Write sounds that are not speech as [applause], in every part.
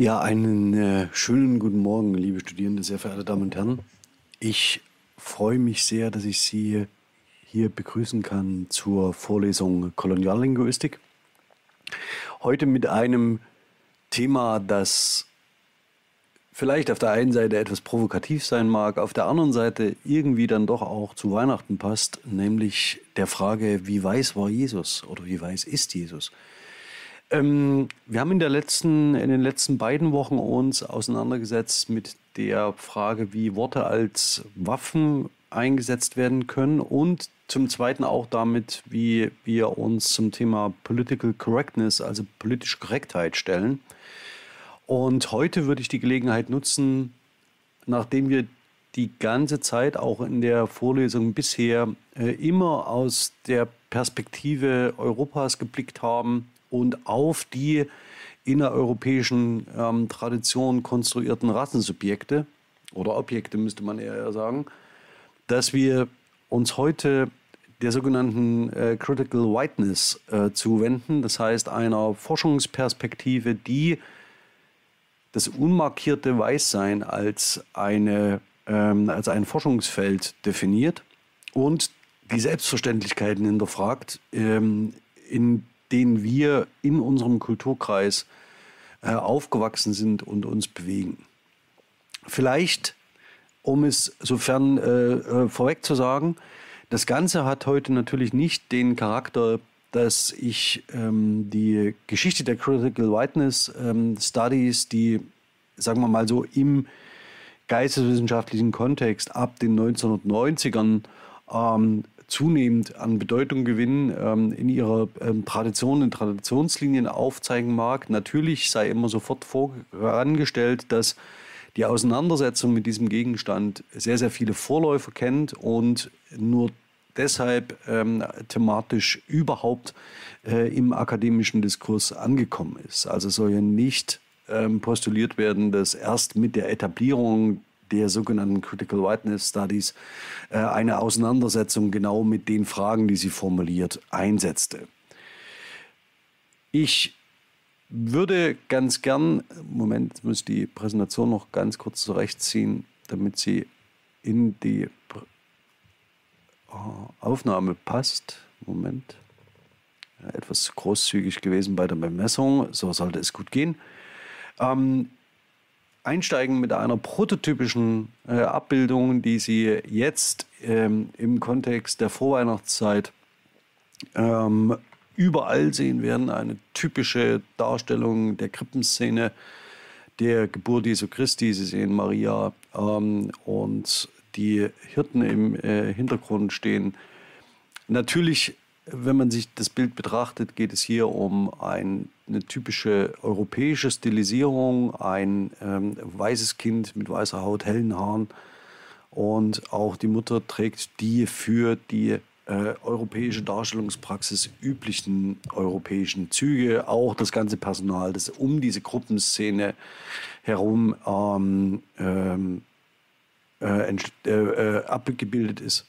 Ja, einen äh, schönen guten Morgen, liebe Studierende, sehr verehrte Damen und Herren. Ich freue mich sehr, dass ich Sie hier begrüßen kann zur Vorlesung Koloniallinguistik. Heute mit einem Thema, das vielleicht auf der einen Seite etwas provokativ sein mag, auf der anderen Seite irgendwie dann doch auch zu Weihnachten passt, nämlich der Frage, wie weiß war Jesus oder wie weiß ist Jesus? Ähm, wir haben in, der letzten, in den letzten beiden Wochen uns auseinandergesetzt mit der Frage, wie Worte als Waffen eingesetzt werden können und zum Zweiten auch damit, wie wir uns zum Thema Political Correctness, also politische Korrektheit stellen. Und heute würde ich die Gelegenheit nutzen, nachdem wir die ganze Zeit auch in der Vorlesung bisher äh, immer aus der Perspektive Europas geblickt haben, und auf die innereuropäischen ähm, Traditionen konstruierten Rassensubjekte oder Objekte müsste man eher sagen, dass wir uns heute der sogenannten äh, Critical Whiteness äh, zuwenden, das heißt einer Forschungsperspektive, die das unmarkierte Weißsein als, eine, ähm, als ein Forschungsfeld definiert und die Selbstverständlichkeiten hinterfragt, ähm, in denen wir in unserem Kulturkreis äh, aufgewachsen sind und uns bewegen. Vielleicht, um es sofern äh, äh, vorweg zu sagen, das Ganze hat heute natürlich nicht den Charakter, dass ich ähm, die Geschichte der Critical Whiteness ähm, Studies, die, sagen wir mal so, im geisteswissenschaftlichen Kontext ab den 1990ern ähm, zunehmend an Bedeutung gewinnen, ähm, in ihrer ähm, Tradition, in Traditionslinien aufzeigen mag. Natürlich sei immer sofort vorangestellt, dass die Auseinandersetzung mit diesem Gegenstand sehr, sehr viele Vorläufer kennt und nur deshalb ähm, thematisch überhaupt äh, im akademischen Diskurs angekommen ist. Also soll ja nicht ähm, postuliert werden, dass erst mit der Etablierung der sogenannten Critical Whiteness Studies äh, eine Auseinandersetzung genau mit den Fragen, die sie formuliert, einsetzte. Ich würde ganz gern, Moment, jetzt muss ich die Präsentation noch ganz kurz zurechtziehen, damit sie in die Aufnahme passt. Moment. Etwas großzügig gewesen bei der Bemessung, so sollte es gut gehen. Ähm, einsteigen mit einer prototypischen äh, Abbildung, die Sie jetzt ähm, im Kontext der Vorweihnachtszeit ähm, überall sehen werden. Eine typische Darstellung der Krippenszene der Geburt Jesu Christi. Sie sehen Maria ähm, und die Hirten im äh, Hintergrund stehen. Natürlich wenn man sich das Bild betrachtet, geht es hier um ein, eine typische europäische Stilisierung, ein ähm, weißes Kind mit weißer Haut, hellen Haaren. Und auch die Mutter trägt die für die äh, europäische Darstellungspraxis üblichen europäischen Züge, auch das ganze Personal, das um diese Gruppenszene herum ähm, ähm, äh, äh, äh abgebildet ist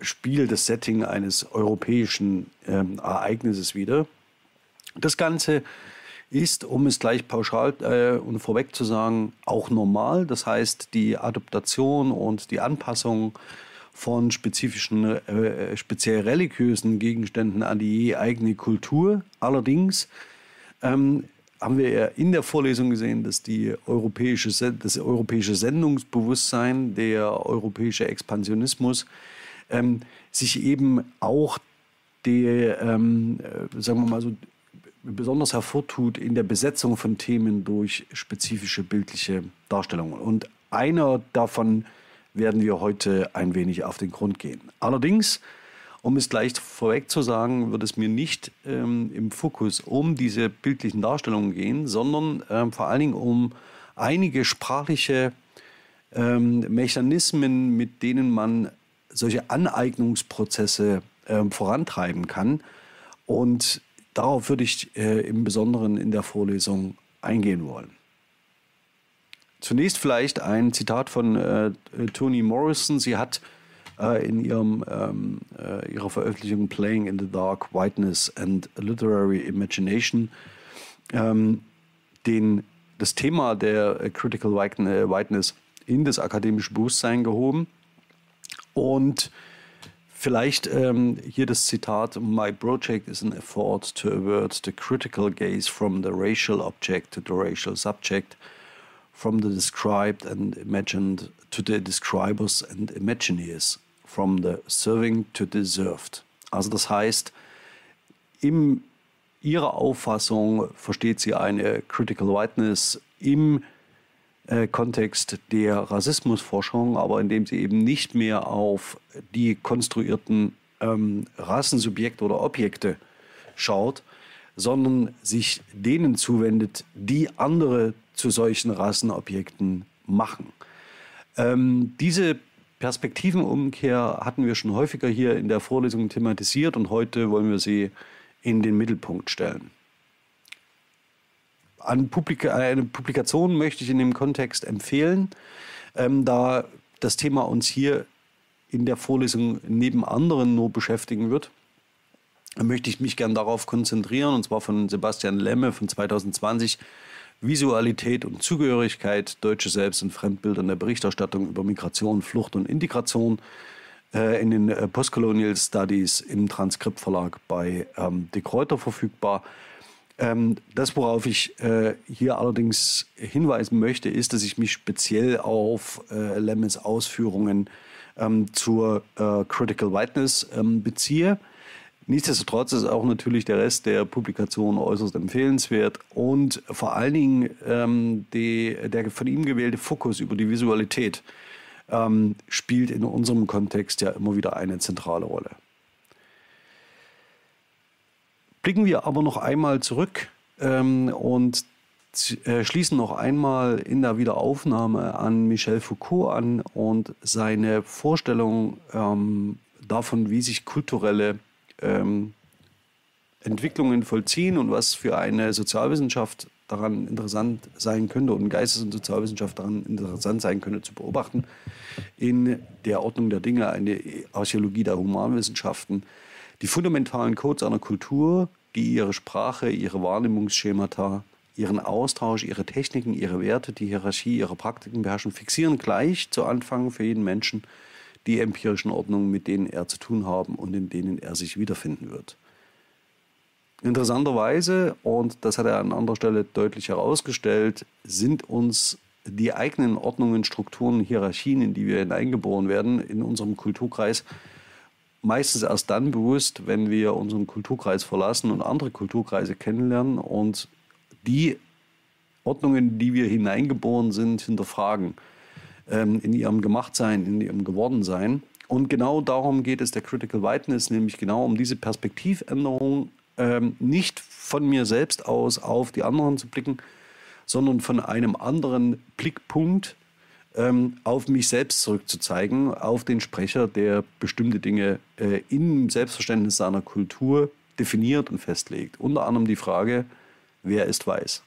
spielt das Setting eines europäischen ähm, Ereignisses wieder. Das Ganze ist, um es gleich pauschal äh, und vorweg zu sagen, auch normal. Das heißt, die Adaptation und die Anpassung von spezifischen, äh, speziell religiösen Gegenständen an die eigene Kultur. Allerdings ähm, haben wir ja in der Vorlesung gesehen, dass die europäische, das europäische Sendungsbewusstsein, der europäische Expansionismus ähm, sich eben auch die, ähm, äh, sagen wir mal so, besonders hervortut in der Besetzung von Themen durch spezifische bildliche Darstellungen. Und einer davon werden wir heute ein wenig auf den Grund gehen. Allerdings, um es gleich vorweg zu sagen, wird es mir nicht ähm, im Fokus um diese bildlichen Darstellungen gehen, sondern ähm, vor allen Dingen um einige sprachliche ähm, Mechanismen, mit denen man solche Aneignungsprozesse äh, vorantreiben kann. Und darauf würde ich äh, im Besonderen in der Vorlesung eingehen wollen. Zunächst vielleicht ein Zitat von äh, Toni Morrison. Sie hat äh, in ihrem, ähm, äh, ihrer Veröffentlichung Playing in the Dark, Whiteness and Literary Imagination ähm, den das Thema der äh, Critical Whiteness in das akademische Bewusstsein gehoben. Und vielleicht ähm, hier das Zitat: My project is an effort to avert the critical gaze from the racial object to the racial subject, from the described and imagined to the describers and imagineers, from the serving to deserved. Also das heißt, in ihrer Auffassung versteht sie eine Critical Whiteness im äh, Kontext der Rassismusforschung, aber indem sie eben nicht mehr auf die konstruierten ähm, Rassensubjekte oder Objekte schaut, sondern sich denen zuwendet, die andere zu solchen Rassenobjekten machen. Ähm, diese Perspektivenumkehr hatten wir schon häufiger hier in der Vorlesung thematisiert und heute wollen wir sie in den Mittelpunkt stellen. An Publika eine Publikation möchte ich in dem Kontext empfehlen, ähm, da das Thema uns hier in der Vorlesung neben anderen nur beschäftigen wird. Möchte ich mich gern darauf konzentrieren, und zwar von Sebastian Lemme von 2020, Visualität und Zugehörigkeit, deutsche Selbst- und Fremdbilder in der Berichterstattung über Migration, Flucht und Integration äh, in den äh, Postcolonial Studies im Transkriptverlag bei ähm, De Kräuter verfügbar. Ähm, das, worauf ich äh, hier allerdings hinweisen möchte, ist, dass ich mich speziell auf äh, Lemmes Ausführungen ähm, zur äh, Critical Whiteness ähm, beziehe. Nichtsdestotrotz ist auch natürlich der Rest der Publikation äußerst empfehlenswert und vor allen Dingen die, der von ihm gewählte Fokus über die Visualität spielt in unserem Kontext ja immer wieder eine zentrale Rolle. Blicken wir aber noch einmal zurück ähm, und äh, schließen noch einmal in der Wiederaufnahme an Michel Foucault an und seine Vorstellung ähm, davon, wie sich kulturelle ähm, Entwicklungen vollziehen und was für eine Sozialwissenschaft daran interessant sein könnte und Geistes- und Sozialwissenschaft daran interessant sein könnte zu beobachten. In der Ordnung der Dinge eine Archäologie der Humanwissenschaften. Die fundamentalen Codes einer Kultur, die ihre Sprache, ihre Wahrnehmungsschemata, ihren Austausch, ihre Techniken, ihre Werte, die Hierarchie, ihre Praktiken beherrschen, fixieren gleich zu Anfang für jeden Menschen die empirischen Ordnungen, mit denen er zu tun haben und in denen er sich wiederfinden wird. Interessanterweise, und das hat er an anderer Stelle deutlich herausgestellt, sind uns die eigenen Ordnungen, Strukturen, Hierarchien, in die wir hineingeboren werden, in unserem Kulturkreis, meistens erst dann bewusst, wenn wir unseren Kulturkreis verlassen und andere Kulturkreise kennenlernen und die Ordnungen, die wir hineingeboren sind, hinterfragen ähm, in ihrem Gemachtsein, in ihrem Gewordensein. Und genau darum geht es der Critical Whiteness, nämlich genau um diese Perspektivänderung, ähm, nicht von mir selbst aus auf die anderen zu blicken, sondern von einem anderen Blickpunkt ähm, auf mich selbst zurückzuzeigen, auf den Sprecher, der bestimmte Dinge äh, im Selbstverständnis seiner Kultur definiert und festlegt. Unter anderem die Frage, wer ist weiß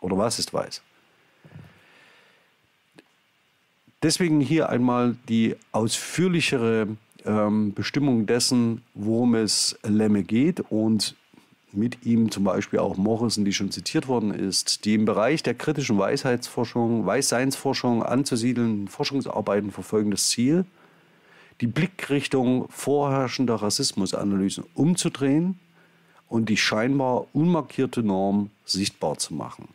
oder was ist weiß. Deswegen hier einmal die ausführlichere ähm, Bestimmung dessen, worum es Lemme geht und mit ihm zum Beispiel auch Morrison, die schon zitiert worden ist, die im Bereich der kritischen Weisheitsforschung, Weisseinsforschung anzusiedelnden Forschungsarbeiten verfolgen das Ziel, die Blickrichtung vorherrschender Rassismusanalysen umzudrehen und die scheinbar unmarkierte Norm sichtbar zu machen.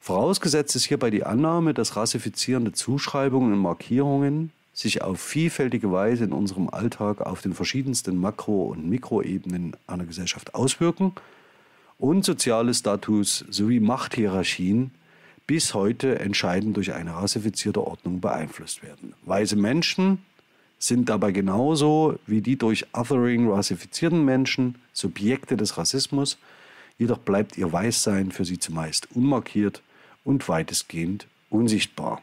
Vorausgesetzt ist hierbei die Annahme, dass rassifizierende Zuschreibungen und Markierungen sich auf vielfältige Weise in unserem Alltag auf den verschiedensten Makro- und Mikroebenen einer Gesellschaft auswirken und soziale Status sowie Machthierarchien bis heute entscheidend durch eine rassifizierte Ordnung beeinflusst werden. Weiße Menschen sind dabei genauso wie die durch Othering rassifizierten Menschen Subjekte des Rassismus, jedoch bleibt ihr Weißsein für sie zumeist unmarkiert und weitestgehend unsichtbar.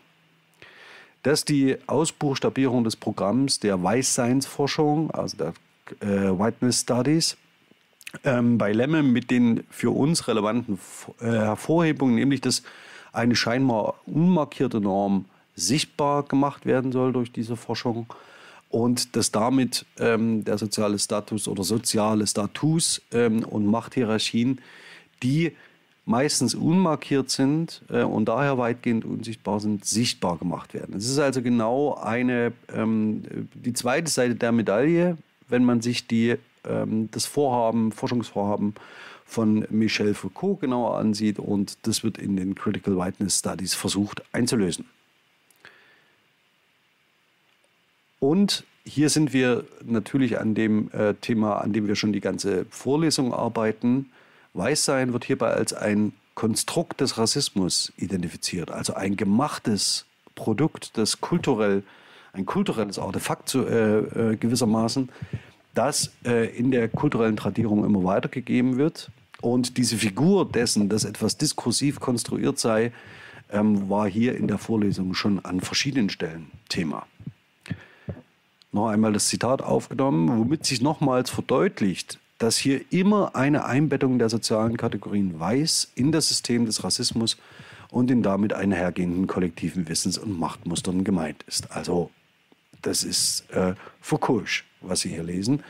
Dass die Ausbuchstabierung des Programms der Weißseinsforschung, also der äh, Whiteness Studies, ähm, bei Lemme mit den für uns relevanten äh, Hervorhebungen, nämlich dass eine scheinbar unmarkierte Norm sichtbar gemacht werden soll durch diese Forschung und dass damit ähm, der soziale Status oder soziale Status ähm, und Machthierarchien, die meistens unmarkiert sind äh, und daher weitgehend unsichtbar sind, sichtbar gemacht werden. Es ist also genau eine, ähm, die zweite Seite der Medaille, wenn man sich die, ähm, das Vorhaben, Forschungsvorhaben von Michel Foucault genauer ansieht und das wird in den Critical Whiteness Studies versucht einzulösen. Und hier sind wir natürlich an dem äh, Thema, an dem wir schon die ganze Vorlesung arbeiten. Weißsein wird hierbei als ein Konstrukt des Rassismus identifiziert, also ein gemachtes Produkt, das kulturell, ein kulturelles Artefakt zu, äh, äh, gewissermaßen, das äh, in der kulturellen Tradierung immer weitergegeben wird und diese Figur dessen, dass etwas diskursiv konstruiert sei, ähm, war hier in der Vorlesung schon an verschiedenen Stellen Thema. Noch einmal das Zitat aufgenommen, womit sich nochmals verdeutlicht, dass hier immer eine Einbettung der sozialen Kategorien Weiß in das System des Rassismus und den damit einhergehenden kollektiven Wissens- und Machtmustern gemeint ist. Also das ist äh, Foucault, was Sie hier lesen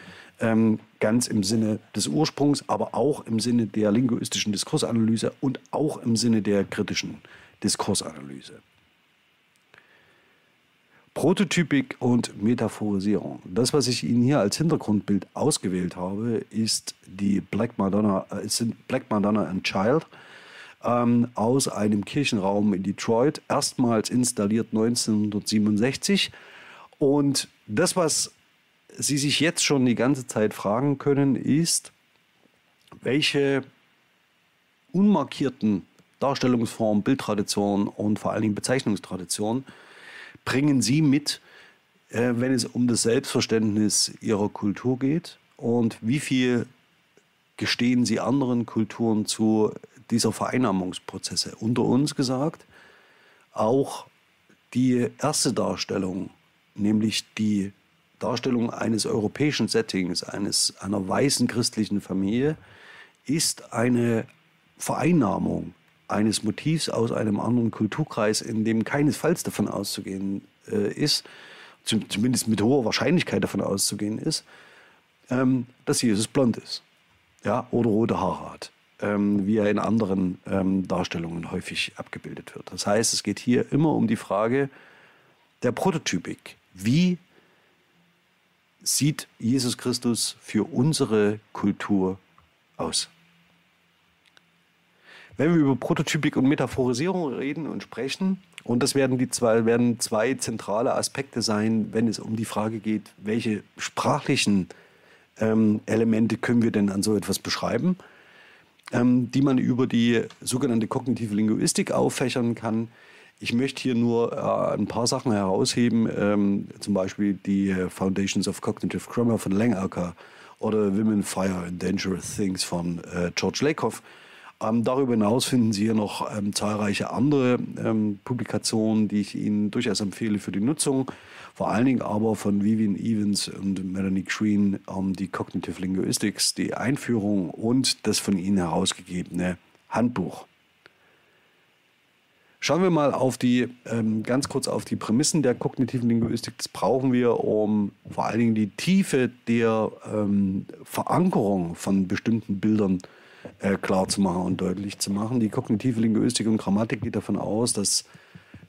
ähm, ganz im Sinne des Ursprungs, aber auch im Sinne der linguistischen Diskursanalyse und auch im Sinne der kritischen Diskursanalyse. Prototypik und Metaphorisierung. Das, was ich Ihnen hier als Hintergrundbild ausgewählt habe, ist die Black Madonna, äh, sind Black Madonna and Child ähm, aus einem Kirchenraum in Detroit, erstmals installiert 1967. Und das, was Sie sich jetzt schon die ganze Zeit fragen können, ist, welche unmarkierten Darstellungsformen, Bildtraditionen und vor allen Dingen Bezeichnungstraditionen bringen Sie mit, äh, wenn es um das Selbstverständnis Ihrer Kultur geht? Und wie viel gestehen Sie anderen Kulturen zu dieser Vereinnahmungsprozesse? Unter uns gesagt, auch die erste Darstellung, nämlich die Darstellung eines europäischen Settings, eines, einer weißen christlichen Familie, ist eine Vereinnahmung eines Motivs aus einem anderen Kulturkreis, in dem keinesfalls davon auszugehen äh, ist, zumindest mit hoher Wahrscheinlichkeit davon auszugehen ist, ähm, dass Jesus blond ist ja, oder rote Haare hat, ähm, wie er in anderen ähm, Darstellungen häufig abgebildet wird. Das heißt, es geht hier immer um die Frage der Prototypik. Wie sieht Jesus Christus für unsere Kultur aus? Wenn wir über Prototypik und Metaphorisierung reden und sprechen, und das werden, die zwei, werden zwei zentrale Aspekte sein, wenn es um die Frage geht, welche sprachlichen ähm, Elemente können wir denn an so etwas beschreiben, ähm, die man über die sogenannte kognitive Linguistik auffächern kann, ich möchte hier nur äh, ein paar Sachen herausheben, ähm, zum Beispiel die Foundations of Cognitive Grammar von Langacker oder Women, Fire and Dangerous Things von äh, George Lakoff. Ähm, darüber hinaus finden Sie hier noch ähm, zahlreiche andere ähm, Publikationen, die ich Ihnen durchaus empfehle für die Nutzung. Vor allen Dingen aber von Vivian Evans und Melanie Green ähm, die Cognitive Linguistics, die Einführung und das von Ihnen herausgegebene Handbuch. Schauen wir mal auf die, ähm, ganz kurz auf die Prämissen der kognitiven Linguistik. Das brauchen wir, um vor allen Dingen die Tiefe der ähm, Verankerung von bestimmten Bildern äh, klar zu machen und deutlich zu machen. Die kognitive Linguistik und Grammatik geht davon aus, dass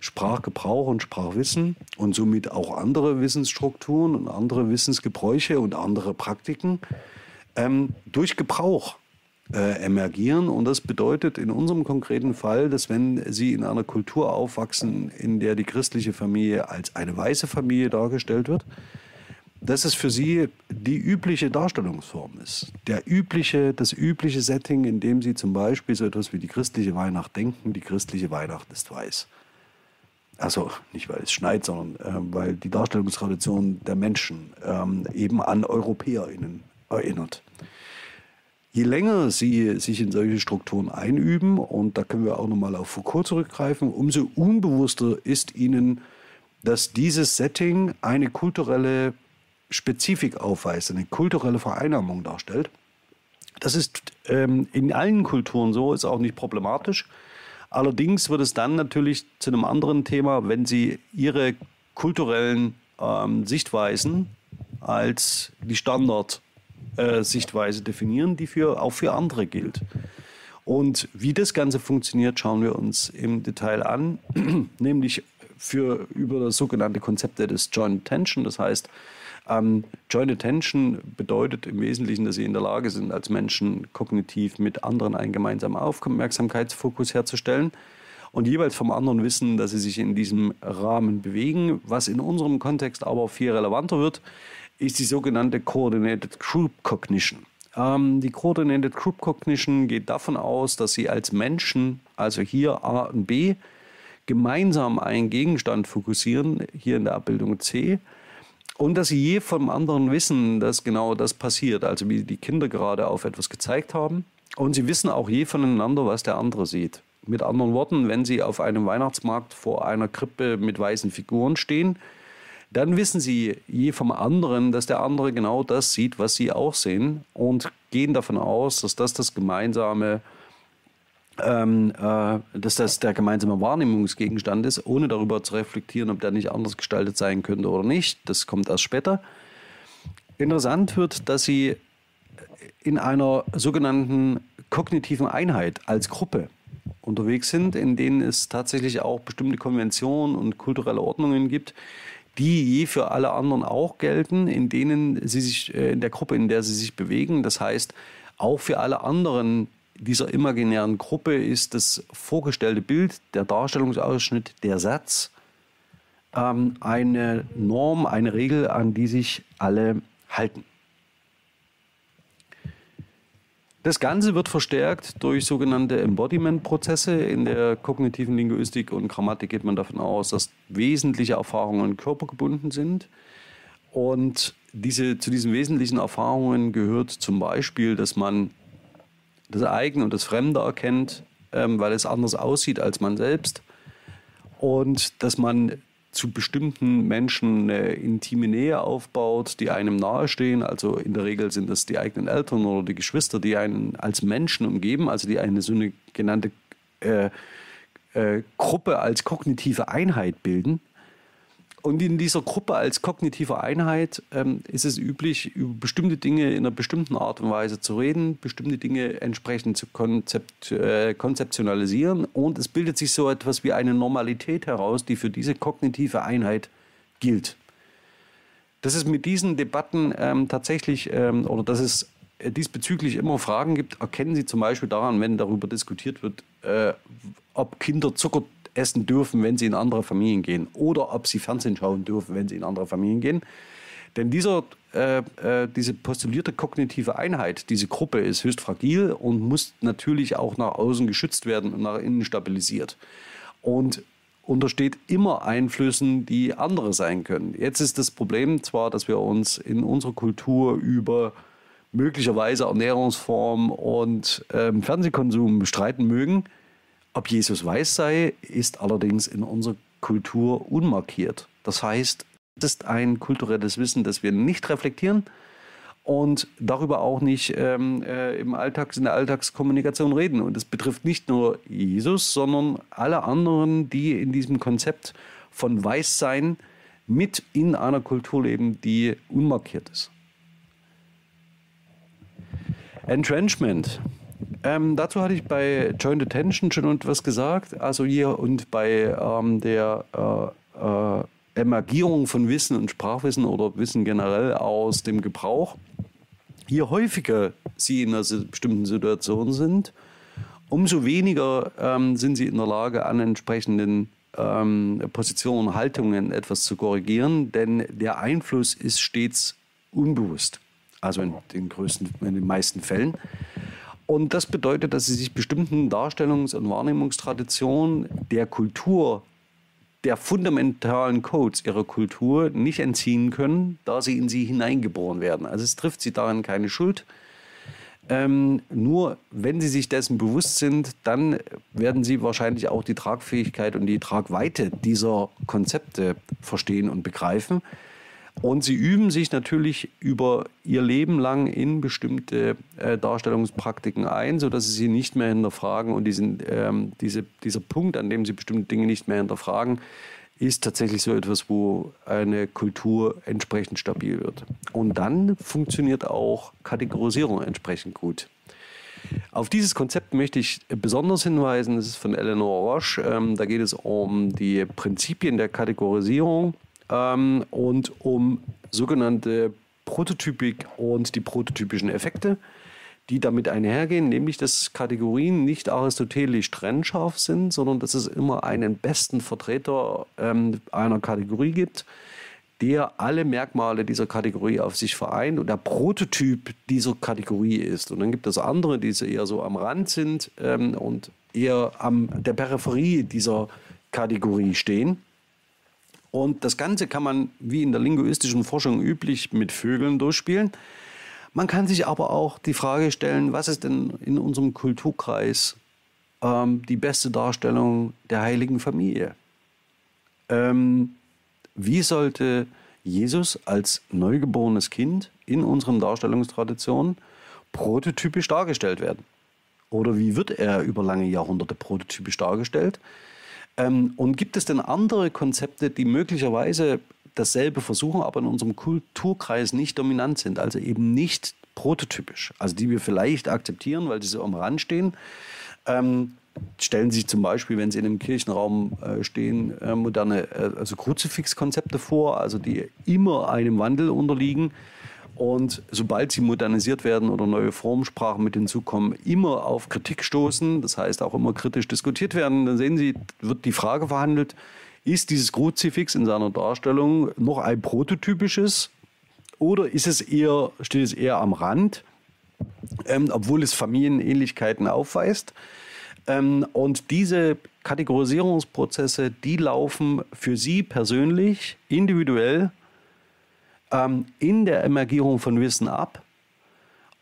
Sprachgebrauch und Sprachwissen und somit auch andere Wissensstrukturen und andere Wissensgebräuche und andere Praktiken ähm, durch Gebrauch äh, emergieren. Und das bedeutet in unserem konkreten Fall, dass wenn Sie in einer Kultur aufwachsen, in der die christliche Familie als eine weiße Familie dargestellt wird, dass es für Sie die übliche Darstellungsform ist. Der übliche, das übliche Setting, in dem Sie zum Beispiel so etwas wie die christliche Weihnacht denken, die christliche Weihnacht ist weiß. Also nicht, weil es schneit, sondern äh, weil die Darstellungstradition der Menschen ähm, eben an EuropäerInnen erinnert. Je länger Sie sich in solche Strukturen einüben, und da können wir auch nochmal auf Foucault zurückgreifen, umso unbewusster ist Ihnen, dass dieses Setting eine kulturelle Spezifik aufweist, eine kulturelle Vereinnahmung darstellt. Das ist ähm, in allen Kulturen so, ist auch nicht problematisch. Allerdings wird es dann natürlich zu einem anderen Thema, wenn Sie Ihre kulturellen ähm, Sichtweisen als die Standard äh, definieren, die für, auch für andere gilt. Und wie das Ganze funktioniert, schauen wir uns im Detail an, [clears throat] nämlich für über das sogenannte Konzepte des Joint Attention. Das heißt, ähm, Joint Attention bedeutet im Wesentlichen, dass sie in der Lage sind, als Menschen kognitiv mit anderen einen gemeinsamen Aufmerksamkeitsfokus herzustellen und jeweils vom anderen wissen, dass sie sich in diesem Rahmen bewegen. Was in unserem Kontext aber viel relevanter wird, ist die sogenannte Coordinated Group Cognition. Ähm, die Coordinated Group Cognition geht davon aus, dass sie als Menschen, also hier A und B, gemeinsam einen Gegenstand fokussieren, hier in der Abbildung C, und dass sie je vom anderen wissen, dass genau das passiert, also wie die Kinder gerade auf etwas gezeigt haben. Und sie wissen auch je voneinander, was der andere sieht. Mit anderen Worten, wenn sie auf einem Weihnachtsmarkt vor einer Krippe mit weißen Figuren stehen, dann wissen sie je vom anderen, dass der andere genau das sieht, was sie auch sehen und gehen davon aus, dass das das gemeinsame, ähm, äh, dass das der gemeinsame Wahrnehmungsgegenstand ist, ohne darüber zu reflektieren, ob der nicht anders gestaltet sein könnte oder nicht. Das kommt erst später. Interessant wird, dass sie in einer sogenannten kognitiven Einheit als Gruppe unterwegs sind, in denen es tatsächlich auch bestimmte Konventionen und kulturelle Ordnungen gibt, die je für alle anderen auch gelten, in denen sie sich, äh, in der Gruppe, in der sie sich bewegen. Das heißt, auch für alle anderen dieser imaginären Gruppe ist das vorgestellte Bild, der Darstellungsausschnitt, der Satz ähm, eine Norm, eine Regel, an die sich alle halten. Das Ganze wird verstärkt durch sogenannte Embodiment-Prozesse. In der kognitiven Linguistik und Grammatik geht man davon aus, dass wesentliche Erfahrungen körpergebunden sind. Und diese, zu diesen wesentlichen Erfahrungen gehört zum Beispiel, dass man das eigene und das Fremde erkennt, ähm, weil es anders aussieht als man selbst. Und dass man zu bestimmten Menschen eine intime Nähe aufbaut, die einem nahestehen. Also in der Regel sind das die eigenen Eltern oder die Geschwister, die einen als Menschen umgeben, also die eine so eine genannte äh, äh, Gruppe als kognitive Einheit bilden. Und in dieser Gruppe als kognitive Einheit ähm, ist es üblich, über bestimmte Dinge in einer bestimmten Art und Weise zu reden, bestimmte Dinge entsprechend zu konzept, äh, konzeptionalisieren. Und es bildet sich so etwas wie eine Normalität heraus, die für diese kognitive Einheit gilt. Dass es mit diesen Debatten ähm, tatsächlich ähm, oder dass es diesbezüglich immer Fragen gibt, erkennen Sie zum Beispiel daran, wenn darüber diskutiert wird, äh, ob Kinder Zucker essen dürfen, wenn sie in andere Familien gehen oder ob sie Fernsehen schauen dürfen, wenn sie in andere Familien gehen. Denn dieser, äh, äh, diese postulierte kognitive Einheit, diese Gruppe ist höchst fragil und muss natürlich auch nach außen geschützt werden und nach innen stabilisiert. Und untersteht immer Einflüssen, die andere sein können. Jetzt ist das Problem zwar, dass wir uns in unserer Kultur über möglicherweise Ernährungsform und ähm, Fernsehkonsum streiten mögen. Ob Jesus weiß sei, ist allerdings in unserer Kultur unmarkiert. Das heißt, es ist ein kulturelles Wissen, das wir nicht reflektieren und darüber auch nicht ähm, äh, im Alltags, in der Alltagskommunikation reden. Und es betrifft nicht nur Jesus, sondern alle anderen, die in diesem Konzept von Weißsein mit in einer Kultur leben, die unmarkiert ist. Entrenchment ähm, dazu hatte ich bei Joint Attention schon etwas gesagt. Also hier und bei ähm, der äh, äh, Emergierung von Wissen und Sprachwissen oder Wissen generell aus dem Gebrauch. Je häufiger Sie in einer bestimmten Situation sind, umso weniger ähm, sind Sie in der Lage, an entsprechenden ähm, Positionen und Haltungen etwas zu korrigieren, denn der Einfluss ist stets unbewusst. Also in den größten, in den meisten Fällen. Und das bedeutet, dass sie sich bestimmten Darstellungs- und Wahrnehmungstraditionen der Kultur, der fundamentalen Codes ihrer Kultur nicht entziehen können, da sie in sie hineingeboren werden. Also es trifft sie darin keine Schuld. Ähm, nur wenn sie sich dessen bewusst sind, dann werden sie wahrscheinlich auch die Tragfähigkeit und die Tragweite dieser Konzepte verstehen und begreifen. Und sie üben sich natürlich über ihr Leben lang in bestimmte äh, Darstellungspraktiken ein, sodass sie sie nicht mehr hinterfragen. Und diesen, ähm, diese, dieser Punkt, an dem sie bestimmte Dinge nicht mehr hinterfragen, ist tatsächlich so etwas, wo eine Kultur entsprechend stabil wird. Und dann funktioniert auch Kategorisierung entsprechend gut. Auf dieses Konzept möchte ich besonders hinweisen. Das ist von Eleanor Roche. Ähm, da geht es um die Prinzipien der Kategorisierung ähm, und um sogenannte Prototypik und die prototypischen Effekte, die damit einhergehen, nämlich dass Kategorien nicht aristotelisch trennscharf sind, sondern dass es immer einen besten Vertreter ähm, einer Kategorie gibt, der alle Merkmale dieser Kategorie auf sich vereint und der Prototyp dieser Kategorie ist. Und dann gibt es andere, die eher so am Rand sind ähm, und eher an der Peripherie dieser Kategorie stehen. Und das Ganze kann man, wie in der linguistischen Forschung üblich, mit Vögeln durchspielen. Man kann sich aber auch die Frage stellen, was ist denn in unserem Kulturkreis ähm, die beste Darstellung der heiligen Familie? Ähm, wie sollte Jesus als neugeborenes Kind in unseren Darstellungstraditionen prototypisch dargestellt werden? Oder wie wird er über lange Jahrhunderte prototypisch dargestellt? Ähm, und gibt es denn andere Konzepte, die möglicherweise dasselbe versuchen, aber in unserem Kulturkreis nicht dominant sind, also eben nicht prototypisch, also die wir vielleicht akzeptieren, weil sie so am Rand stehen, ähm, stellen sich zum Beispiel, wenn sie in einem Kirchenraum äh, stehen, äh, moderne äh, also Kruzifixkonzepte vor, also die immer einem Wandel unterliegen. Und sobald sie modernisiert werden oder neue Formsprachen mit hinzukommen, immer auf Kritik stoßen, das heißt auch immer kritisch diskutiert werden, dann sehen Sie, wird die Frage verhandelt, ist dieses Kruzifix in seiner Darstellung noch ein prototypisches oder ist es eher, steht es eher am Rand, ähm, obwohl es Familienähnlichkeiten aufweist? Ähm, und diese Kategorisierungsprozesse, die laufen für Sie persönlich, individuell, ähm, in der Emergierung von Wissen ab.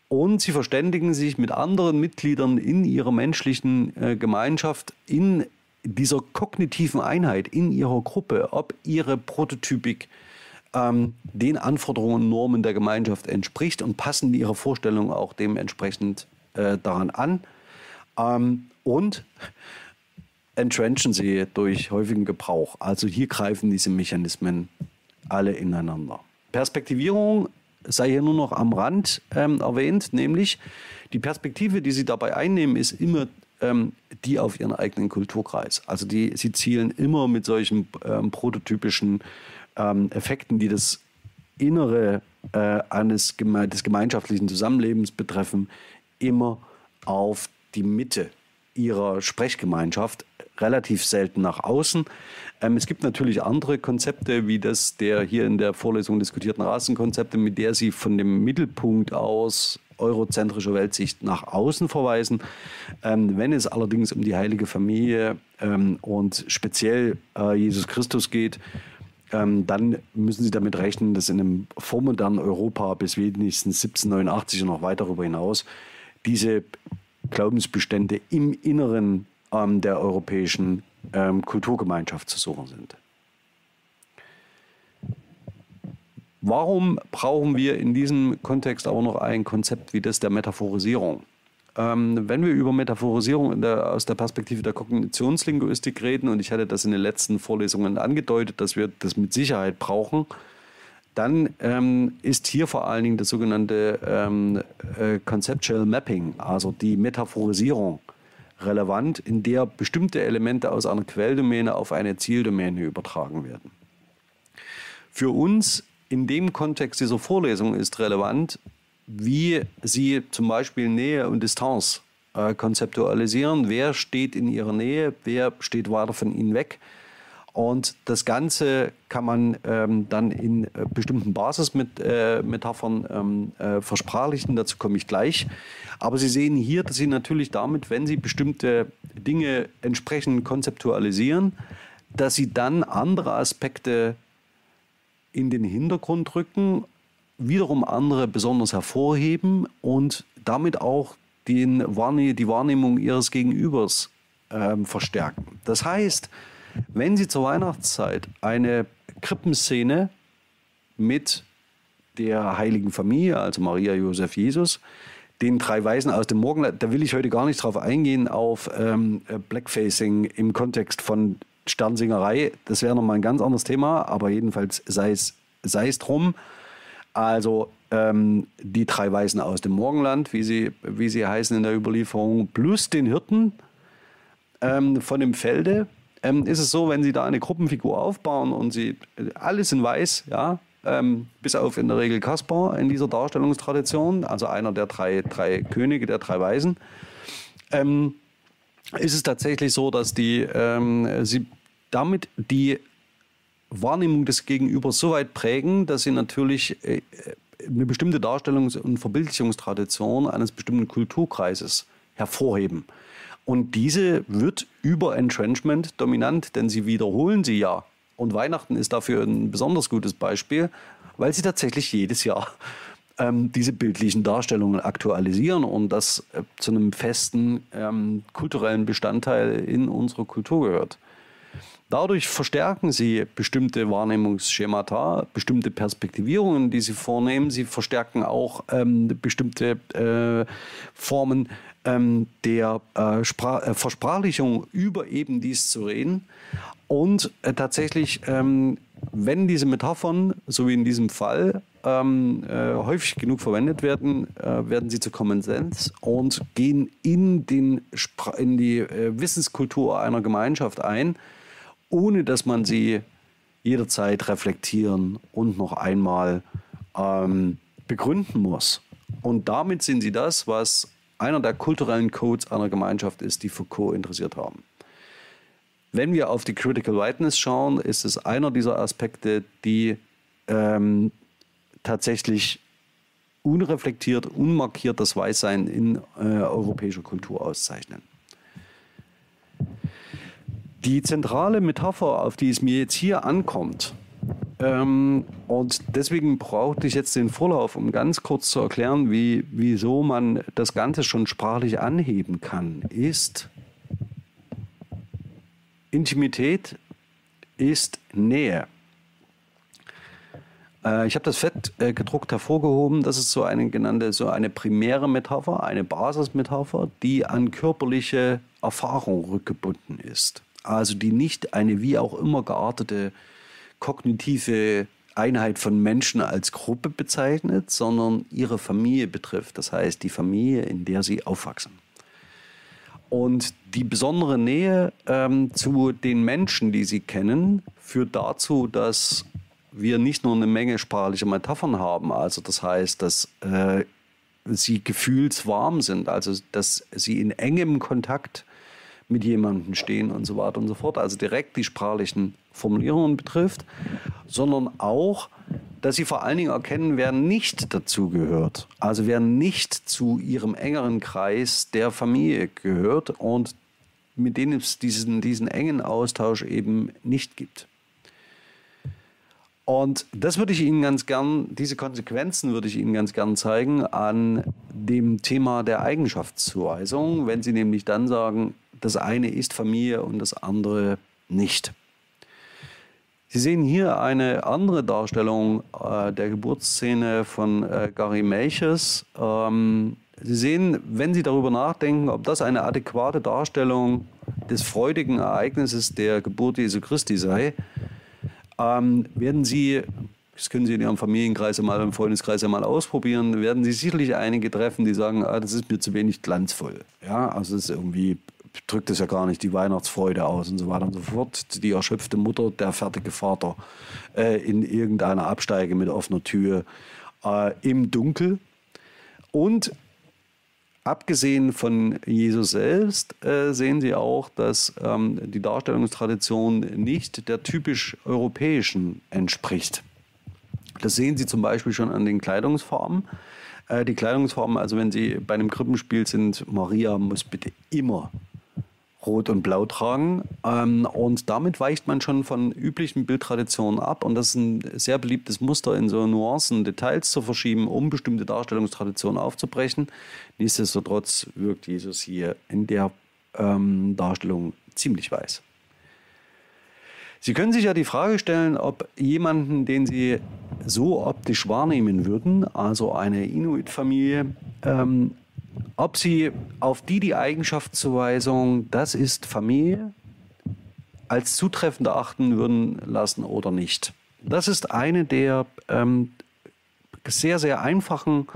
Und sie verständigen sich mit anderen Mitgliedern in ihrer menschlichen äh, Gemeinschaft, in dieser kognitiven Einheit, in ihrer Gruppe, ob ihre Prototypik ähm, den Anforderungen und Normen der Gemeinschaft entspricht und passen ihre Vorstellungen auch dementsprechend äh, daran an. Ähm, und entrenchen sie durch häufigen Gebrauch. Also hier greifen diese Mechanismen alle ineinander. Perspektivierung sei hier nur noch am Rand ähm, erwähnt, nämlich die Perspektive, die sie dabei einnehmen, ist immer ähm, die auf ihren eigenen Kulturkreis. Also die, sie zielen immer mit solchen ähm, prototypischen ähm, Effekten, die das Innere äh, eines geme des gemeinschaftlichen Zusammenlebens betreffen, immer auf die Mitte ihrer Sprechgemeinschaft, relativ selten nach außen. Ähm, es gibt natürlich andere Konzepte, wie das der hier in der Vorlesung diskutierten Rassenkonzepte, mit der sie von dem Mittelpunkt aus eurozentrischer Weltsicht nach außen verweisen. Ähm, wenn es allerdings um die heilige Familie ähm, und speziell äh, Jesus Christus geht, ähm, dann müssen Sie damit rechnen, dass in einem vormodernen Europa bis wenigstens 1789 und noch weiter darüber hinaus diese Glaubensbestände im Inneren ähm, der europäischen ähm, Kulturgemeinschaft zu suchen sind. Warum brauchen wir in diesem Kontext aber noch ein Konzept wie das der Metaphorisierung? Ähm, wenn wir über Metaphorisierung der, aus der Perspektive der Kognitionslinguistik reden, und ich hatte das in den letzten Vorlesungen angedeutet, dass wir das mit Sicherheit brauchen, dann ähm, ist hier vor allen Dingen das sogenannte ähm, äh, Conceptual Mapping, also die Metaphorisierung, relevant, in der bestimmte Elemente aus einer Quelldomäne auf eine Zieldomäne übertragen werden. Für uns in dem Kontext dieser Vorlesung ist relevant, wie Sie zum Beispiel Nähe und Distanz äh, konzeptualisieren. Wer steht in Ihrer Nähe, wer steht weiter von Ihnen weg und das Ganze kann man ähm, dann in äh, bestimmten Basismetaphern äh, ähm, äh, versprachlichen, dazu komme ich gleich. Aber Sie sehen hier, dass Sie natürlich damit, wenn Sie bestimmte Dinge entsprechend konzeptualisieren, dass Sie dann andere Aspekte in den Hintergrund rücken, wiederum andere besonders hervorheben und damit auch den, die Wahrnehmung Ihres Gegenübers ähm, verstärken. Das heißt, wenn Sie zur Weihnachtszeit eine Krippenszene mit der heiligen Familie, also Maria, Josef, Jesus, den drei Weisen aus dem Morgenland, da will ich heute gar nicht drauf eingehen, auf ähm, Blackfacing im Kontext von Sternsingerei. Das wäre nochmal ein ganz anderes Thema, aber jedenfalls sei es, sei es drum. Also ähm, die drei Weisen aus dem Morgenland, wie sie, wie sie heißen in der Überlieferung, plus den Hirten ähm, von dem Felde, ähm, ist es so, wenn Sie da eine Gruppenfigur aufbauen und Sie alles in weiß, ja, ähm, bis auf in der Regel Kaspar in dieser Darstellungstradition, also einer der drei, drei Könige, der drei Weisen, ähm, ist es tatsächlich so, dass die, ähm, sie damit die Wahrnehmung des Gegenübers so weit prägen, dass sie natürlich äh, eine bestimmte Darstellungs- und Verbildlichungstradition eines bestimmten Kulturkreises hervorheben. Und diese wird über Entrenchment dominant, denn sie wiederholen sie ja. Und Weihnachten ist dafür ein besonders gutes Beispiel, weil sie tatsächlich jedes Jahr ähm, diese bildlichen Darstellungen aktualisieren und das äh, zu einem festen ähm, kulturellen Bestandteil in unserer Kultur gehört. Dadurch verstärken sie bestimmte Wahrnehmungsschemata, bestimmte Perspektivierungen, die sie vornehmen. Sie verstärken auch ähm, bestimmte äh, Formen ähm, der äh, äh, Versprachlichung über eben dies zu reden. Und äh, tatsächlich, ähm, wenn diese Metaphern, so wie in diesem Fall, ähm, äh, häufig genug verwendet werden, äh, werden sie zu Common Sense und gehen in, den, in die äh, Wissenskultur einer Gemeinschaft ein ohne dass man sie jederzeit reflektieren und noch einmal ähm, begründen muss. Und damit sind sie das, was einer der kulturellen Codes einer Gemeinschaft ist, die Foucault interessiert haben. Wenn wir auf die Critical Whiteness schauen, ist es einer dieser Aspekte, die ähm, tatsächlich unreflektiert, unmarkiert das Weißsein in äh, europäischer Kultur auszeichnen. Die zentrale Metapher, auf die es mir jetzt hier ankommt, ähm, und deswegen brauchte ich jetzt den Vorlauf, um ganz kurz zu erklären, wie, wieso man das Ganze schon sprachlich anheben kann, ist Intimität ist Nähe. Äh, ich habe das fett äh, gedruckt hervorgehoben. Das ist so eine genannte, so eine primäre Metapher, eine Basismetapher, die an körperliche Erfahrung rückgebunden ist also die nicht eine wie auch immer geartete kognitive Einheit von Menschen als Gruppe bezeichnet, sondern ihre Familie betrifft. Das heißt, die Familie, in der sie aufwachsen. Und die besondere Nähe ähm, zu den Menschen, die sie kennen, führt dazu, dass wir nicht nur eine Menge sprachlicher Metaphern haben, also das heißt, dass äh, sie gefühlswarm sind, also dass sie in engem Kontakt mit jemandem stehen und so weiter und so fort, also direkt die sprachlichen Formulierungen betrifft, sondern auch, dass sie vor allen Dingen erkennen, wer nicht dazu gehört, also wer nicht zu ihrem engeren Kreis der Familie gehört und mit denen es diesen, diesen engen Austausch eben nicht gibt. Und das würde ich Ihnen ganz gern, diese Konsequenzen würde ich Ihnen ganz gern zeigen an dem Thema der Eigenschaftszuweisung, wenn Sie nämlich dann sagen, das eine ist Familie und das andere nicht. Sie sehen hier eine andere Darstellung äh, der Geburtsszene von äh, Gary Melches. Ähm, Sie sehen, wenn Sie darüber nachdenken, ob das eine adäquate Darstellung des freudigen Ereignisses der Geburt Jesu Christi sei, ähm, werden Sie, das können Sie in Ihrem Familienkreis mal, im Freundeskreis mal ausprobieren, werden Sie sicherlich einige treffen, die sagen, ah, das ist mir zu wenig glanzvoll. Ja, also es ist irgendwie drückt es ja gar nicht die Weihnachtsfreude aus und so weiter und so fort. Die erschöpfte Mutter, der fertige Vater äh, in irgendeiner Absteige mit offener Tür äh, im Dunkel. Und abgesehen von Jesus selbst äh, sehen Sie auch, dass ähm, die Darstellungstradition nicht der typisch europäischen entspricht. Das sehen Sie zum Beispiel schon an den Kleidungsformen. Äh, die Kleidungsformen, also wenn Sie bei einem Krippenspiel sind, Maria muss bitte immer Rot und Blau tragen. Ähm, und damit weicht man schon von üblichen Bildtraditionen ab. Und das ist ein sehr beliebtes Muster, in so Nuancen Details zu verschieben, um bestimmte Darstellungstraditionen aufzubrechen. Nichtsdestotrotz wirkt Jesus hier in der ähm, Darstellung ziemlich weiß. Sie können sich ja die Frage stellen, ob jemanden, den Sie so optisch wahrnehmen würden, also eine Inuit-Familie, ähm, ob Sie auf die die Eigenschaftszuweisung, das ist Familie, als zutreffend erachten würden lassen oder nicht. Das ist eine der ähm, sehr, sehr einfachen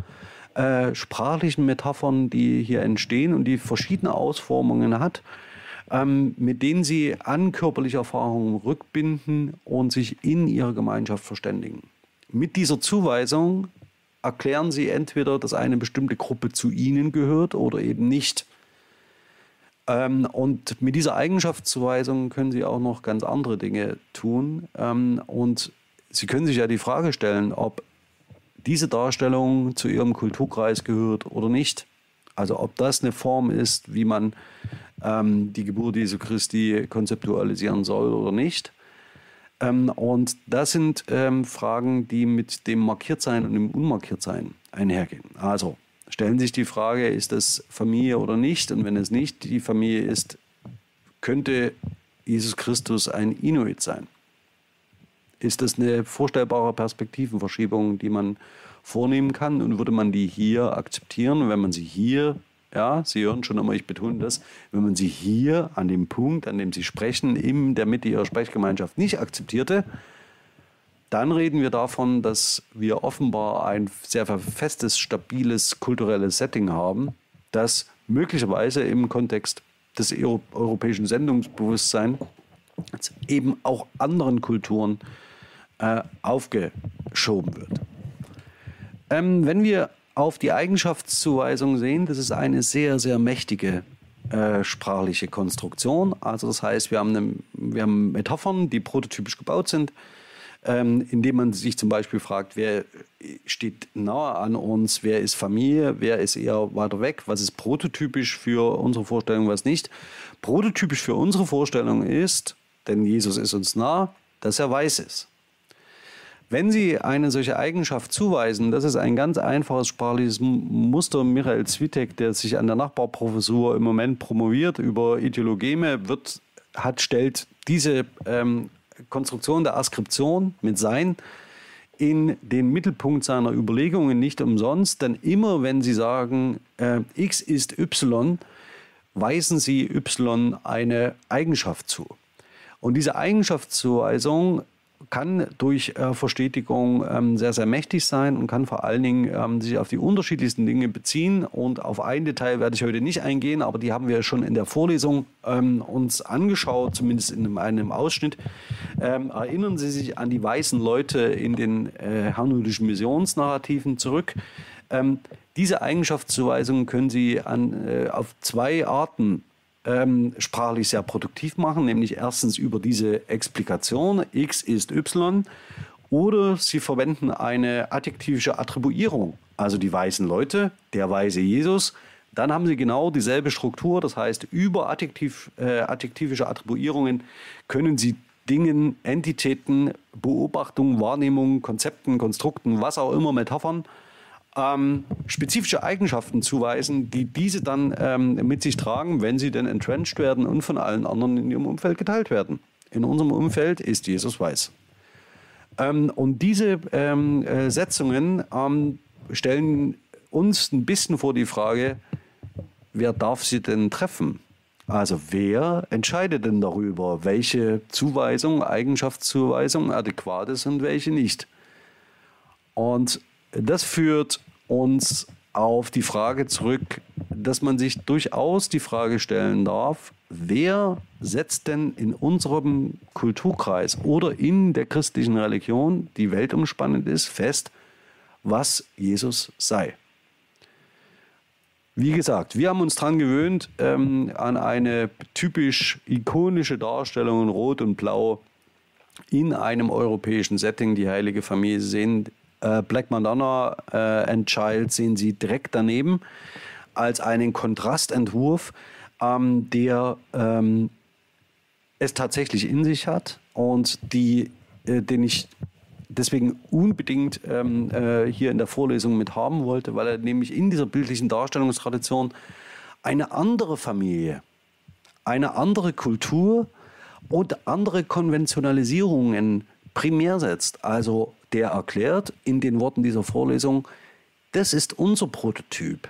äh, sprachlichen Metaphern, die hier entstehen und die verschiedene Ausformungen hat, ähm, mit denen sie an körperliche Erfahrungen rückbinden und sich in ihrer Gemeinschaft verständigen. Mit dieser Zuweisung erklären sie entweder, dass eine bestimmte Gruppe zu ihnen gehört oder eben nicht. Ähm, und mit dieser Eigenschaftszuweisung können sie auch noch ganz andere Dinge tun. Ähm, und sie können sich ja die Frage stellen, ob diese Darstellung zu ihrem Kulturkreis gehört oder nicht. Also ob das eine Form ist, wie man ähm, die Geburt Jesu Christi konzeptualisieren soll oder nicht. Ähm, und das sind ähm, Fragen, die mit dem Markiertsein und dem Unmarkiertsein einhergehen. Also stellen sich die Frage, ist das Familie oder nicht? Und wenn es nicht die Familie ist, könnte Jesus Christus ein Inuit sein? Ist das eine vorstellbare Perspektivenverschiebung, die man vornehmen kann? Und würde man die hier akzeptieren, wenn man sie hier, ja, Sie hören schon immer, ich betone das, wenn man sie hier an dem Punkt, an dem Sie sprechen, in der Mitte Ihrer Sprechgemeinschaft nicht akzeptierte, dann reden wir davon, dass wir offenbar ein sehr festes, stabiles kulturelles Setting haben, das möglicherweise im Kontext des europäischen Sendungsbewusstseins eben auch anderen Kulturen äh, aufgeschoben wird. Ähm, wenn wir auf die Eigenschaftszuweisung sehen, das ist eine sehr, sehr mächtige äh, sprachliche Konstruktion. Also das heißt, wir haben, eine, wir haben Metaphern, die prototypisch gebaut sind, ähm, indem man sich zum Beispiel fragt, wer steht nahe an uns, wer ist Familie, wer ist eher weiter weg, was ist prototypisch für unsere Vorstellung, was nicht. Prototypisch für unsere Vorstellung ist, denn Jesus ist uns nah, dass er weiß ist. Wenn Sie eine solche Eigenschaft zuweisen, das ist ein ganz einfaches sprachliches Muster. Michael Zwitek, der sich an der Nachbarprofessur im Moment promoviert über Ideologeme, wird, hat, stellt diese ähm, Konstruktion der Askription mit Sein in den Mittelpunkt seiner Überlegungen nicht umsonst, denn immer wenn Sie sagen, äh, x ist y, weisen Sie y eine Eigenschaft zu. Und diese Eigenschaftszuweisung kann durch äh, Verstetigung ähm, sehr, sehr mächtig sein und kann vor allen Dingen ähm, sich auf die unterschiedlichsten Dinge beziehen. Und auf ein Detail werde ich heute nicht eingehen, aber die haben wir schon in der Vorlesung ähm, uns angeschaut, zumindest in einem, Ausschnitt. Ähm, erinnern Sie sich an die weißen Leute in den äh, herrnhutischen Missionsnarrativen zurück. Ähm, diese Eigenschaftszuweisungen können Sie an, äh, auf zwei Arten ähm, sprachlich sehr produktiv machen, nämlich erstens über diese Explikation, x ist y, oder sie verwenden eine adjektivische Attribuierung, also die weißen Leute, der weise Jesus. Dann haben sie genau dieselbe Struktur, das heißt, über adjektiv, äh, adjektivische Attribuierungen können sie Dingen, Entitäten, Beobachtungen, Wahrnehmungen, Konzepten, Konstrukten, was auch immer, Metaphern ähm, spezifische Eigenschaften zuweisen, die diese dann ähm, mit sich tragen, wenn sie denn entrenched werden und von allen anderen in ihrem Umfeld geteilt werden. In unserem Umfeld ist Jesus weiß. Ähm, und diese ähm, äh, Setzungen ähm, stellen uns ein bisschen vor die Frage, wer darf sie denn treffen? Also wer entscheidet denn darüber, welche Zuweisung, Eigenschaftszuweisung adäquat ist und welche nicht? Und das führt uns auf die Frage zurück, dass man sich durchaus die Frage stellen darf, wer setzt denn in unserem Kulturkreis oder in der christlichen Religion, die weltumspannend ist, fest, was Jesus sei. Wie gesagt, wir haben uns daran gewöhnt, ähm, an eine typisch ikonische Darstellung in Rot und Blau in einem europäischen Setting, die heilige Familie sehen, äh, Black Madonna äh, and Child sehen Sie direkt daneben als einen Kontrastentwurf, ähm, der ähm, es tatsächlich in sich hat und die, äh, den ich deswegen unbedingt ähm, äh, hier in der Vorlesung mit haben wollte, weil er nämlich in dieser bildlichen Darstellungstradition eine andere Familie, eine andere Kultur und andere Konventionalisierungen primär setzt. Also der erklärt in den Worten dieser Vorlesung, das ist unser Prototyp.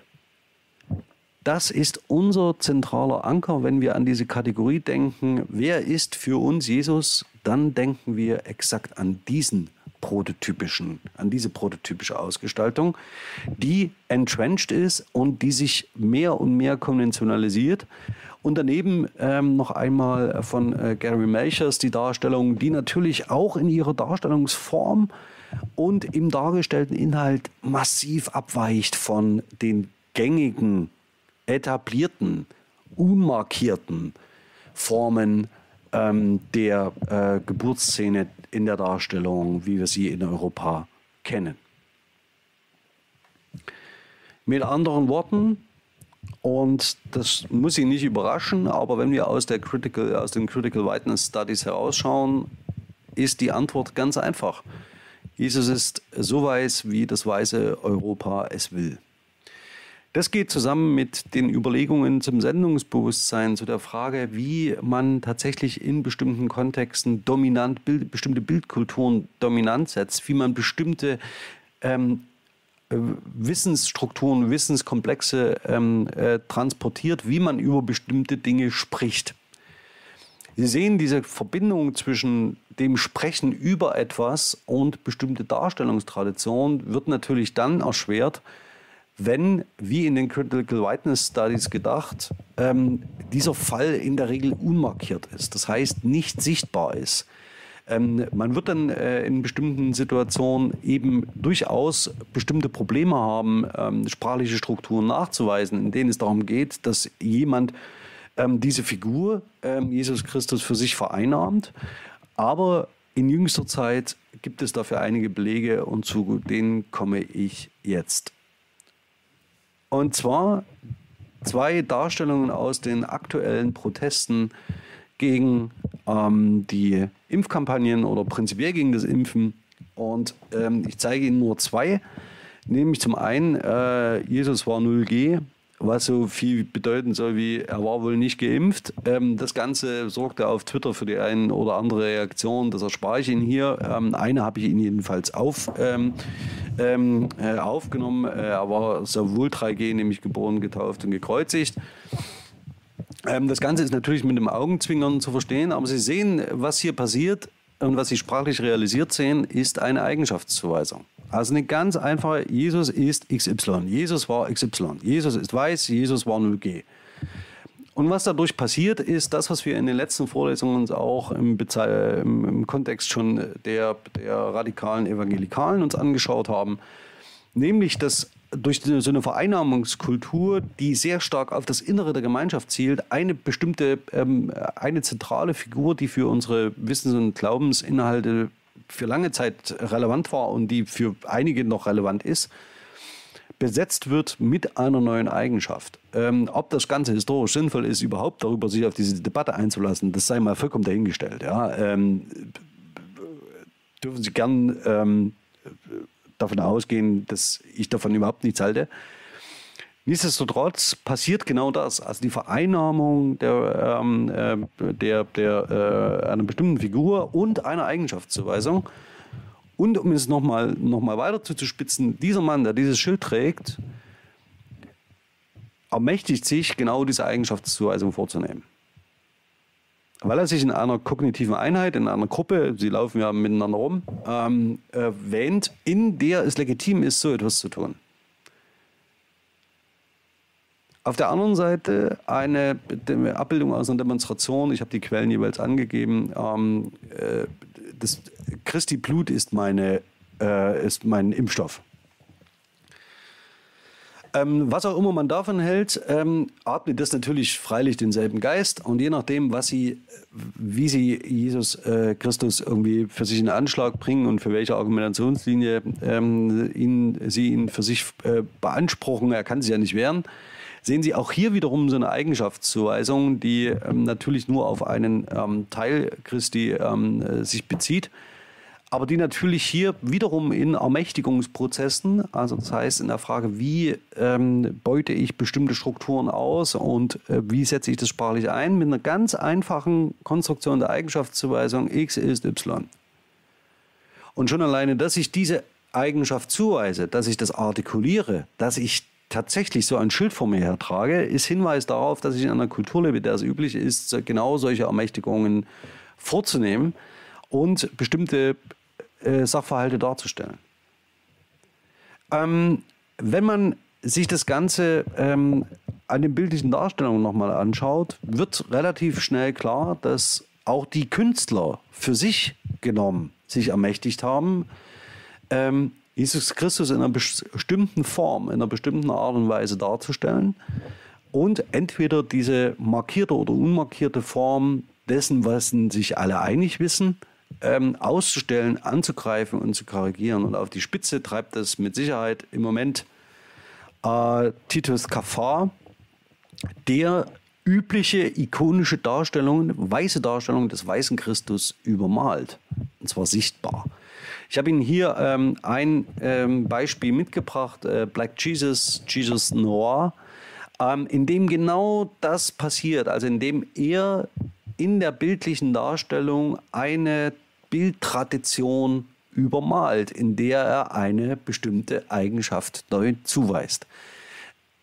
Das ist unser zentraler Anker, wenn wir an diese Kategorie denken, wer ist für uns Jesus, dann denken wir exakt an diesen prototypischen, an diese prototypische Ausgestaltung, die entrenched ist und die sich mehr und mehr konventionalisiert. Und daneben ähm, noch einmal von äh, Gary Melchers die Darstellung, die natürlich auch in ihrer Darstellungsform und im dargestellten Inhalt massiv abweicht von den gängigen, etablierten, unmarkierten Formen ähm, der äh, Geburtsszene in der Darstellung, wie wir sie in Europa kennen. Mit anderen Worten, und das muss Sie nicht überraschen, aber wenn wir aus, der Critical, aus den Critical Whiteness Studies herausschauen, ist die Antwort ganz einfach. Jesus ist so weiß, wie das weiße Europa es will. Das geht zusammen mit den Überlegungen zum Sendungsbewusstsein, zu der Frage, wie man tatsächlich in bestimmten Kontexten dominant, bestimmte Bildkulturen dominant setzt, wie man bestimmte ähm, äh, Wissensstrukturen, Wissenskomplexe ähm, äh, transportiert, wie man über bestimmte Dinge spricht. Sie sehen diese Verbindung zwischen dem Sprechen über etwas und bestimmte Darstellungstradition wird natürlich dann erschwert, wenn, wie in den Critical Whiteness Studies gedacht, ähm, dieser Fall in der Regel unmarkiert ist, das heißt nicht sichtbar ist. Ähm, man wird dann äh, in bestimmten Situationen eben durchaus bestimmte Probleme haben, ähm, sprachliche Strukturen nachzuweisen, in denen es darum geht, dass jemand ähm, diese Figur, ähm, Jesus Christus, für sich vereinnahmt. Aber in jüngster Zeit gibt es dafür einige Belege und zu denen komme ich jetzt. Und zwar zwei Darstellungen aus den aktuellen Protesten gegen ähm, die Impfkampagnen oder prinzipiell gegen das Impfen. Und ähm, ich zeige Ihnen nur zwei. Nämlich zum einen, äh, Jesus war 0G was so viel bedeuten soll wie, er war wohl nicht geimpft. Ähm, das Ganze sorgte auf Twitter für die eine oder andere Reaktion. Das erspare ich Ihnen hier. Ähm, eine habe ich Ihnen jedenfalls auf, ähm, ähm äh, aufgenommen. Äh, er war sowohl 3G, nämlich geboren, getauft und gekreuzigt. Ähm, das Ganze ist natürlich mit dem Augenzwinkern zu verstehen, aber Sie sehen, was hier passiert und was Sie sprachlich realisiert sehen, ist eine Eigenschaftszuweisung. Also eine ganz einfache, Jesus ist XY, Jesus war XY, Jesus ist weiß, Jesus war 0G. Und was dadurch passiert, ist das, was wir in den letzten Vorlesungen uns auch im, im, im Kontext schon der, der radikalen Evangelikalen uns angeschaut haben, nämlich dass durch so eine Vereinnahmungskultur, die sehr stark auf das Innere der Gemeinschaft zielt, eine bestimmte, ähm, eine zentrale Figur, die für unsere Wissens- und Glaubensinhalte für lange Zeit relevant war und die für einige noch relevant ist, besetzt wird mit einer neuen Eigenschaft. Ähm, ob das Ganze historisch sinnvoll ist, überhaupt darüber sich auf diese Debatte einzulassen, das sei mal vollkommen dahingestellt. Ja. Ähm, dürfen Sie gern ähm, davon ausgehen, dass ich davon überhaupt nichts halte. Nichtsdestotrotz passiert genau das. Also die Vereinnahmung der, ähm, äh, der, der, äh, einer bestimmten Figur und einer Eigenschaftszuweisung. Und um es nochmal noch mal weiter zuzuspitzen, dieser Mann, der dieses Schild trägt, ermächtigt sich, genau diese Eigenschaftszuweisung vorzunehmen. Weil er sich in einer kognitiven Einheit, in einer Gruppe, sie laufen ja miteinander rum, ähm, äh, wähnt, in der es legitim ist, so etwas zu tun. Auf der anderen Seite eine Abbildung aus einer Demonstration, ich habe die Quellen jeweils angegeben, ähm, äh, das Christi Blut ist, meine, äh, ist mein Impfstoff. Ähm, was auch immer man davon hält, ähm, atmet das natürlich freilich denselben Geist und je nachdem, was sie, wie sie Jesus äh, Christus irgendwie für sich in Anschlag bringen und für welche Argumentationslinie ähm, ihn, sie ihn für sich äh, beanspruchen, er kann sich ja nicht wehren, sehen Sie auch hier wiederum so eine Eigenschaftszuweisung, die ähm, natürlich nur auf einen ähm, Teil Christi ähm, äh, sich bezieht aber die natürlich hier wiederum in Ermächtigungsprozessen, also das heißt in der Frage, wie ähm, beute ich bestimmte Strukturen aus und äh, wie setze ich das sprachlich ein, mit einer ganz einfachen Konstruktion der Eigenschaftszuweisung x ist y. Und schon alleine, dass ich diese Eigenschaft zuweise, dass ich das artikuliere, dass ich tatsächlich so ein Schild vor mir hertrage, ist Hinweis darauf, dass ich in einer Kultur lebe, der es üblich ist, genau solche Ermächtigungen vorzunehmen und bestimmte äh, Sachverhalte darzustellen. Ähm, wenn man sich das Ganze ähm, an den bildlichen Darstellungen nochmal anschaut, wird relativ schnell klar, dass auch die Künstler für sich genommen sich ermächtigt haben, ähm, Jesus Christus in einer bestimmten Form, in einer bestimmten Art und Weise darzustellen und entweder diese markierte oder unmarkierte Form dessen, was sich alle einig wissen, ähm, auszustellen, anzugreifen und zu korrigieren. Und auf die Spitze treibt das mit Sicherheit im Moment äh, Titus Kafar, der übliche ikonische Darstellungen, weiße Darstellungen des weißen Christus übermalt. Und zwar sichtbar. Ich habe Ihnen hier ähm, ein ähm, Beispiel mitgebracht, äh, Black Jesus, Jesus Noir, ähm, in dem genau das passiert, also in dem er in der bildlichen Darstellung eine Bildtradition übermalt, in der er eine bestimmte Eigenschaft neu zuweist.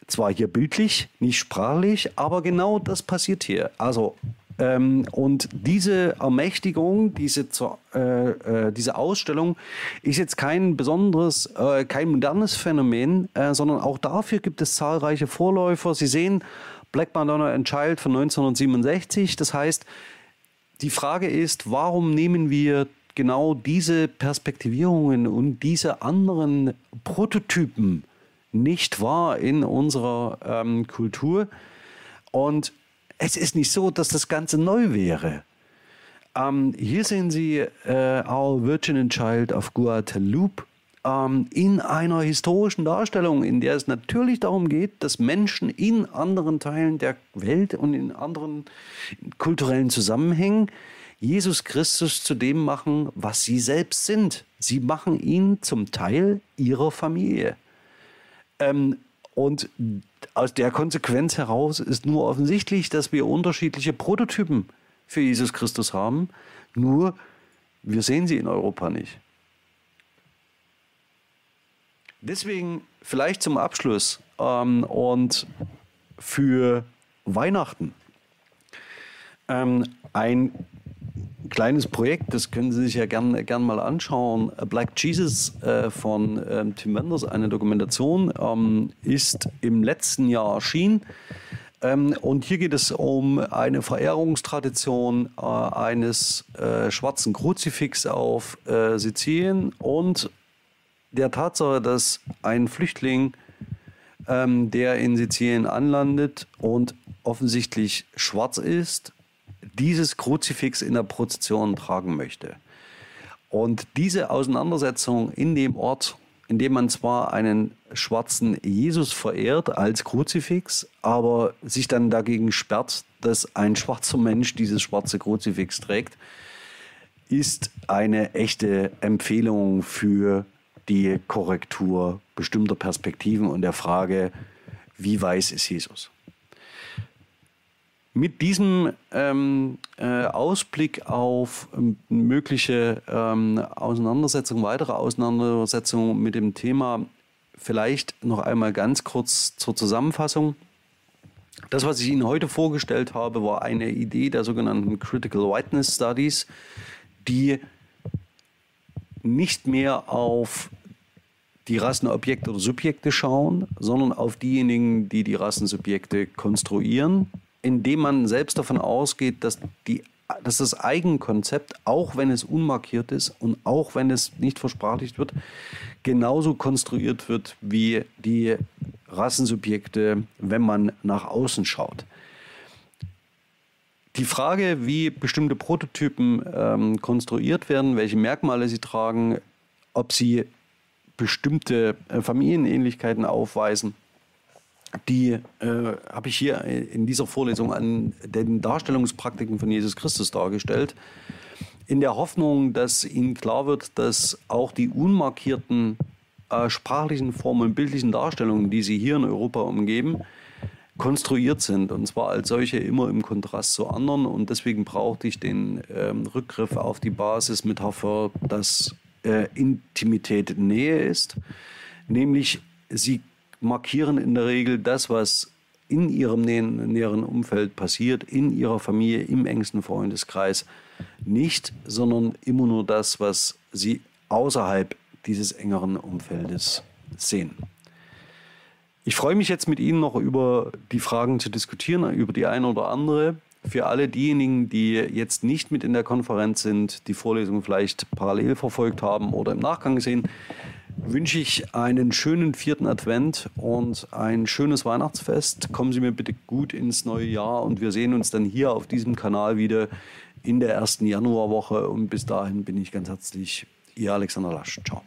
Zwar hier bildlich, nicht sprachlich, aber genau das passiert hier. Also ähm, und diese Ermächtigung, diese, äh, äh, diese Ausstellung ist jetzt kein besonderes, äh, kein modernes Phänomen, äh, sondern auch dafür gibt es zahlreiche Vorläufer. Sie sehen Black Madonna and Child von 1967. Das heißt, die Frage ist, warum nehmen wir genau diese Perspektivierungen und diese anderen Prototypen nicht wahr in unserer ähm, Kultur? Und es ist nicht so, dass das Ganze neu wäre. Ähm, hier sehen Sie äh, Our Virgin and Child of Guadalupe ähm, in einer historischen Darstellung, in der es natürlich darum geht, dass Menschen in anderen Teilen der Welt und in anderen kulturellen Zusammenhängen Jesus Christus zu dem machen, was sie selbst sind. Sie machen ihn zum Teil ihrer Familie. Ähm, und aus der Konsequenz heraus ist nur offensichtlich, dass wir unterschiedliche Prototypen für Jesus Christus haben. Nur wir sehen sie in Europa nicht. Deswegen vielleicht zum Abschluss ähm, und für Weihnachten ähm, ein kleines Projekt, das können Sie sich ja gerne gern mal anschauen. Black Jesus äh, von ähm, Tim Wenders, eine Dokumentation, ähm, ist im letzten Jahr erschienen. Ähm, und hier geht es um eine Verehrungstradition äh, eines äh, schwarzen Kruzifix auf äh, Sizilien und der Tatsache, dass ein Flüchtling, ähm, der in Sizilien anlandet und offensichtlich schwarz ist, dieses Kruzifix in der Prozession tragen möchte. Und diese Auseinandersetzung in dem Ort, in dem man zwar einen schwarzen Jesus verehrt als Kruzifix, aber sich dann dagegen sperrt, dass ein schwarzer Mensch dieses schwarze Kruzifix trägt, ist eine echte Empfehlung für die Korrektur bestimmter Perspektiven und der Frage, wie weiß ist Jesus? Mit diesem ähm, äh, Ausblick auf ähm, mögliche ähm, Auseinandersetzungen, weitere Auseinandersetzungen mit dem Thema, vielleicht noch einmal ganz kurz zur Zusammenfassung. Das, was ich Ihnen heute vorgestellt habe, war eine Idee der sogenannten Critical Whiteness Studies, die nicht mehr auf die Rassenobjekte oder Subjekte schauen, sondern auf diejenigen, die die Rassensubjekte konstruieren, indem man selbst davon ausgeht, dass, die, dass das Eigenkonzept, auch wenn es unmarkiert ist und auch wenn es nicht versprachlicht wird, genauso konstruiert wird wie die Rassensubjekte, wenn man nach außen schaut. Die Frage, wie bestimmte Prototypen ähm, konstruiert werden, welche Merkmale sie tragen, ob sie bestimmte äh, Familienähnlichkeiten aufweisen, die äh, habe ich hier in dieser Vorlesung an den Darstellungspraktiken von Jesus Christus dargestellt, in der Hoffnung, dass Ihnen klar wird, dass auch die unmarkierten äh, sprachlichen Formen, bildlichen Darstellungen, die Sie hier in Europa umgeben, konstruiert sind. Und zwar als solche immer im Kontrast zu anderen. Und deswegen brauchte ich den ähm, Rückgriff auf die Basismetapher, dass äh, Intimität Nähe ist, nämlich sie markieren in der Regel das, was in ihrem näheren Umfeld passiert, in ihrer Familie, im engsten Freundeskreis nicht, sondern immer nur das, was sie außerhalb dieses engeren Umfeldes sehen. Ich freue mich jetzt mit Ihnen noch über die Fragen zu diskutieren, über die eine oder andere. Für alle diejenigen, die jetzt nicht mit in der Konferenz sind, die Vorlesung vielleicht parallel verfolgt haben oder im Nachgang sehen, wünsche ich einen schönen vierten Advent und ein schönes Weihnachtsfest. Kommen Sie mir bitte gut ins neue Jahr und wir sehen uns dann hier auf diesem Kanal wieder in der ersten Januarwoche. Und bis dahin bin ich ganz herzlich Ihr Alexander Lasch. Ciao.